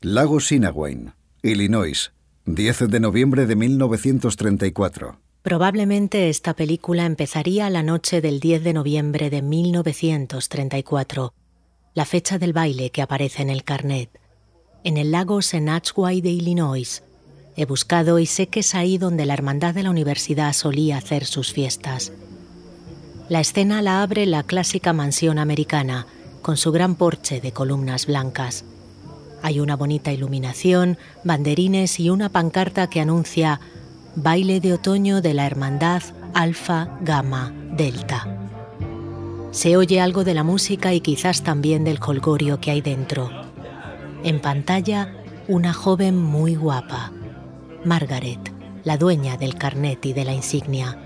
Lago Sinawayne, Illinois, 10 de noviembre de 1934. Probablemente esta película empezaría la noche del 10 de noviembre de 1934, la fecha del baile que aparece en el carnet, en el lago Senachway de Illinois. He buscado y sé que es ahí donde la hermandad de la universidad solía hacer sus fiestas. La escena la abre la clásica mansión americana, con su gran porche de columnas blancas. Hay una bonita iluminación, banderines y una pancarta que anuncia Baile de otoño de la Hermandad Alfa Gamma Delta. Se oye algo de la música y quizás también del colgorio que hay dentro. En pantalla, una joven muy guapa, Margaret, la dueña del carnet y de la insignia.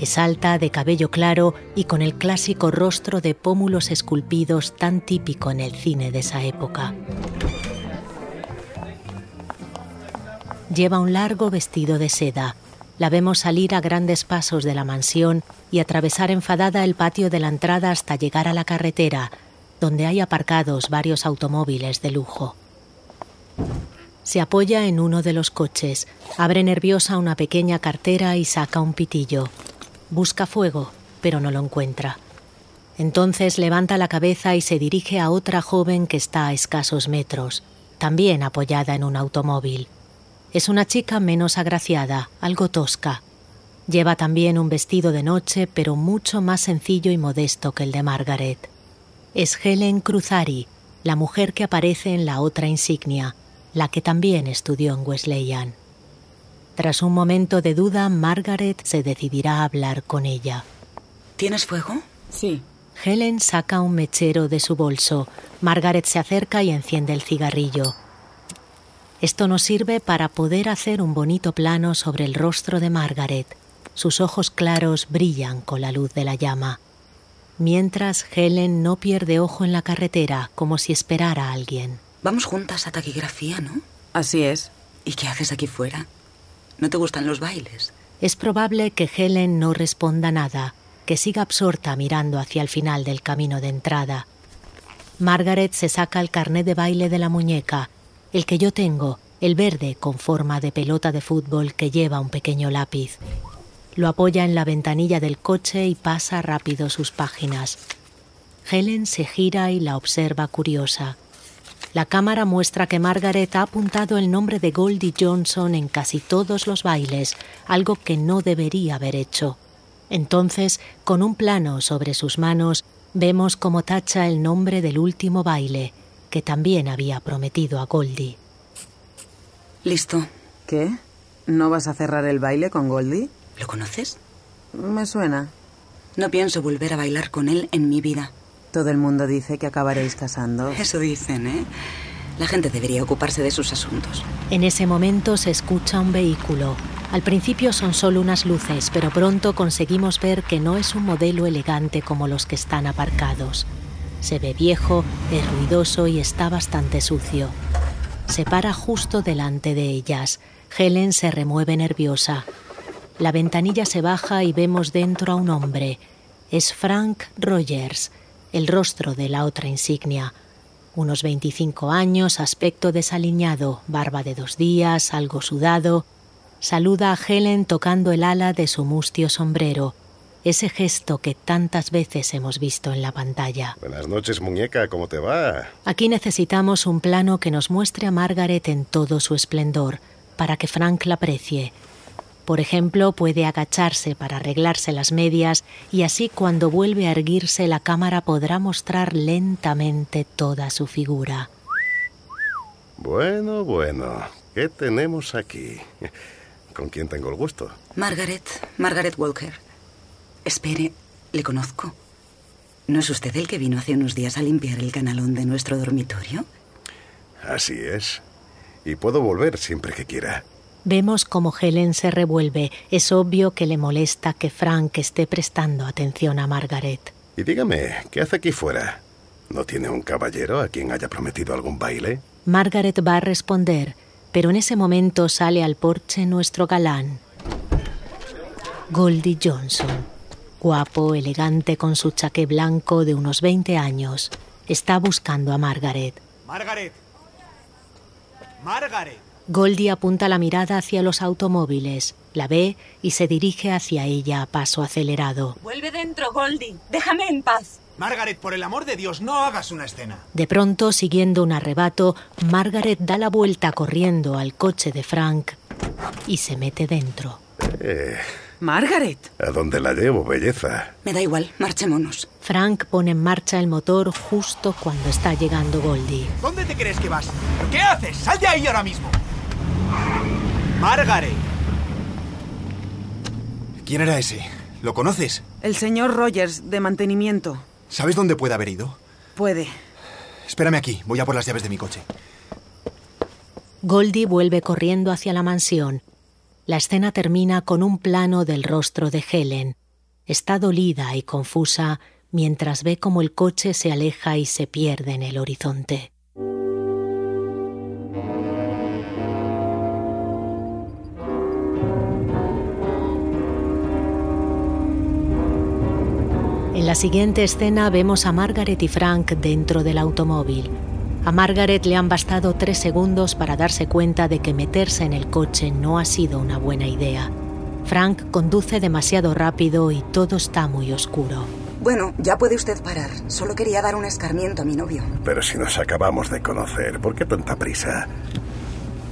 Es alta, de cabello claro y con el clásico rostro de pómulos esculpidos tan típico en el cine de esa época. Lleva un largo vestido de seda. La vemos salir a grandes pasos de la mansión y atravesar enfadada el patio de la entrada hasta llegar a la carretera, donde hay aparcados varios automóviles de lujo. Se apoya en uno de los coches, abre nerviosa una pequeña cartera y saca un pitillo. Busca fuego, pero no lo encuentra. Entonces levanta la cabeza y se dirige a otra joven que está a escasos metros, también apoyada en un automóvil. Es una chica menos agraciada, algo tosca. Lleva también un vestido de noche, pero mucho más sencillo y modesto que el de Margaret. Es Helen Cruzari, la mujer que aparece en la otra insignia, la que también estudió en Wesleyan. Tras un momento de duda, Margaret se decidirá a hablar con ella. ¿Tienes fuego? Sí. Helen saca un mechero de su bolso. Margaret se acerca y enciende el cigarrillo. Esto nos sirve para poder hacer un bonito plano sobre el rostro de Margaret. Sus ojos claros brillan con la luz de la llama. Mientras Helen no pierde ojo en la carretera como si esperara a alguien. Vamos juntas a taquigrafía, ¿no? Así es. ¿Y qué haces aquí fuera? ¿No te gustan los bailes? Es probable que Helen no responda nada, que siga absorta mirando hacia el final del camino de entrada. Margaret se saca el carnet de baile de la muñeca el que yo tengo, el verde con forma de pelota de fútbol que lleva un pequeño lápiz. Lo apoya en la ventanilla del coche y pasa rápido sus páginas. Helen se gira y la observa curiosa. La cámara muestra que Margaret ha apuntado el nombre de Goldie Johnson en casi todos los bailes, algo que no debería haber hecho. Entonces, con un plano sobre sus manos, vemos cómo tacha el nombre del último baile, que también había prometido a Goldie. Listo. ¿Qué? ¿No vas a cerrar el baile con Goldie? ¿Lo conoces? Me suena. No pienso volver a bailar con él en mi vida. Todo el mundo dice que acabaréis casando. Eso dicen, ¿eh? La gente debería ocuparse de sus asuntos. En ese momento se escucha un vehículo. Al principio son solo unas luces, pero pronto conseguimos ver que no es un modelo elegante como los que están aparcados. Se ve viejo, es ruidoso y está bastante sucio. Se para justo delante de ellas. Helen se remueve nerviosa. La ventanilla se baja y vemos dentro a un hombre. Es Frank Rogers, el rostro de la otra insignia. Unos 25 años, aspecto desaliñado, barba de dos días, algo sudado. Saluda a Helen tocando el ala de su mustio sombrero ese gesto que tantas veces hemos visto en la pantalla. Buenas noches, muñeca, ¿cómo te va? Aquí necesitamos un plano que nos muestre a Margaret en todo su esplendor, para que Frank la aprecie. Por ejemplo, puede agacharse para arreglarse las medias y así cuando vuelve a erguirse la cámara podrá mostrar lentamente toda su figura. Bueno, bueno, ¿qué tenemos aquí? ¿Con quién tengo el gusto? Margaret, Margaret Walker. Espere, le conozco. ¿No es usted el que vino hace unos días a limpiar el canalón de nuestro dormitorio? Así es. Y puedo volver siempre que quiera. Vemos cómo Helen se revuelve. Es obvio que le molesta que Frank esté prestando atención a Margaret. Y dígame, ¿qué hace aquí fuera? ¿No tiene un caballero a quien haya prometido algún baile? Margaret va a responder, pero en ese momento sale al porche nuestro galán, Goldie Johnson. Guapo, elegante, con su chaqué blanco de unos 20 años, está buscando a Margaret. Margaret. Margaret. Goldie apunta la mirada hacia los automóviles, la ve y se dirige hacia ella a paso acelerado. Vuelve dentro, Goldie. Déjame en paz. Margaret, por el amor de Dios, no hagas una escena. De pronto, siguiendo un arrebato, Margaret da la vuelta corriendo al coche de Frank y se mete dentro. Eh, Margaret. ¿A dónde la llevo, belleza? Me da igual, marchémonos. Frank pone en marcha el motor justo cuando está llegando Goldie. ¿Dónde te crees que vas? ¿Qué haces? ¡Sal de ahí ahora mismo! Margaret. ¿Quién era ese? ¿Lo conoces? El señor Rogers, de mantenimiento. ¿Sabes dónde puede haber ido? Puede. Espérame aquí, voy a por las llaves de mi coche. Goldie vuelve corriendo hacia la mansión. La escena termina con un plano del rostro de Helen. Está dolida y confusa mientras ve cómo el coche se aleja y se pierde en el horizonte. La siguiente escena vemos a Margaret y Frank dentro del automóvil. A Margaret le han bastado tres segundos para darse cuenta de que meterse en el coche no ha sido una buena idea. Frank conduce demasiado rápido y todo está muy oscuro. Bueno, ya puede usted parar. Solo quería dar un escarmiento a mi novio. Pero si nos acabamos de conocer, ¿por qué tanta prisa?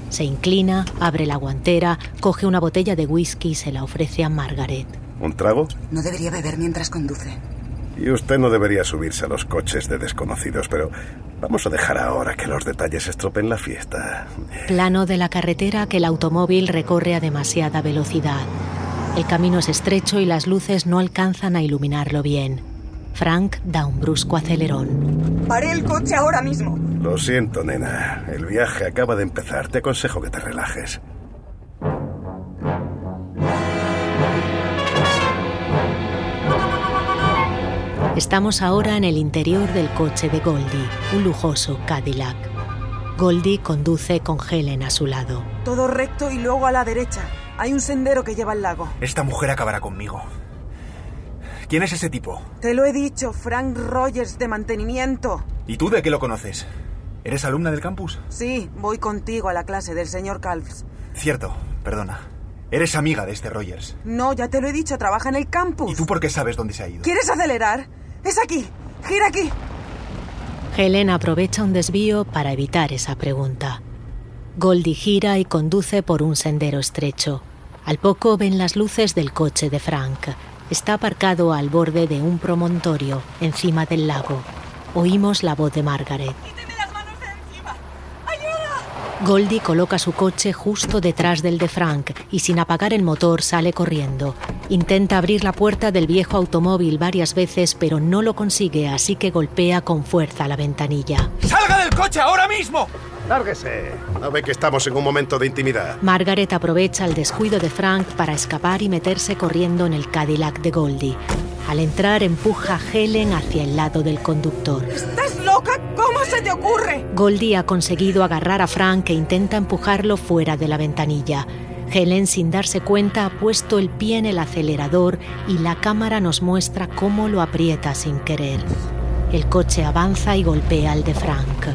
Se inclina, abre la guantera, coge una botella de whisky y se la ofrece a Margaret. ¿Un trago? No debería beber mientras conduce. Y usted no debería subirse a los coches de desconocidos, pero vamos a dejar ahora que los detalles estropen la fiesta. Plano de la carretera que el automóvil recorre a demasiada velocidad. El camino es estrecho y las luces no alcanzan a iluminarlo bien. Frank da un brusco acelerón. Paré el coche ahora mismo. Lo siento, nena. El viaje acaba de empezar. Te aconsejo que te relajes. Estamos ahora en el interior del coche de Goldie, un lujoso Cadillac. Goldie conduce con Helen a su lado. Todo recto y luego a la derecha. Hay un sendero que lleva al lago. Esta mujer acabará conmigo. ¿Quién es ese tipo? Te lo he dicho, Frank Rogers de mantenimiento. ¿Y tú de qué lo conoces? ¿Eres alumna del campus? Sí, voy contigo a la clase del señor Calves. Cierto, perdona. Eres amiga de este Rogers. No, ya te lo he dicho, trabaja en el campus. ¿Y tú por qué sabes dónde se ha ido? ¿Quieres acelerar? Es aquí. Gira aquí. Helen aprovecha un desvío para evitar esa pregunta. Goldie gira y conduce por un sendero estrecho. Al poco ven las luces del coche de Frank. Está aparcado al borde de un promontorio, encima del lago. Oímos la voz de Margaret. ¡Quíteme las manos de encima! ¡Ayuda! Goldie coloca su coche justo detrás del de Frank y sin apagar el motor sale corriendo. Intenta abrir la puerta del viejo automóvil varias veces pero no lo consigue, así que golpea con fuerza la ventanilla. ¡Salga del coche ahora mismo! ¡Lárguese! ¿No ve que estamos en un momento de intimidad? Margaret aprovecha el descuido de Frank para escapar y meterse corriendo en el Cadillac de Goldie. Al entrar empuja a Helen hacia el lado del conductor. ¿Estás loca? ¿Cómo se te ocurre? Goldie ha conseguido agarrar a Frank e intenta empujarlo fuera de la ventanilla. Helen, sin darse cuenta, ha puesto el pie en el acelerador y la cámara nos muestra cómo lo aprieta sin querer. El coche avanza y golpea al de Frank.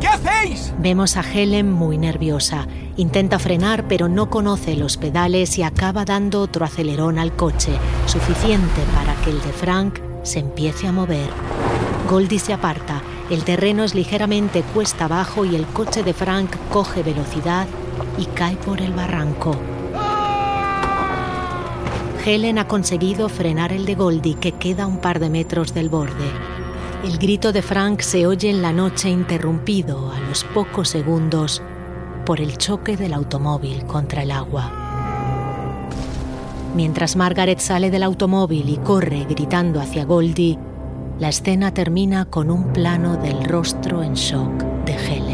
¿Qué hacéis? Vemos a Helen muy nerviosa. Intenta frenar pero no conoce los pedales y acaba dando otro acelerón al coche, suficiente para que el de Frank se empiece a mover. Goldie se aparta, el terreno es ligeramente cuesta abajo y el coche de Frank coge velocidad y cae por el barranco. Helen ha conseguido frenar el de Goldie que queda un par de metros del borde. El grito de Frank se oye en la noche interrumpido a los pocos segundos por el choque del automóvil contra el agua. Mientras Margaret sale del automóvil y corre gritando hacia Goldie, la escena termina con un plano del rostro en shock de Helen.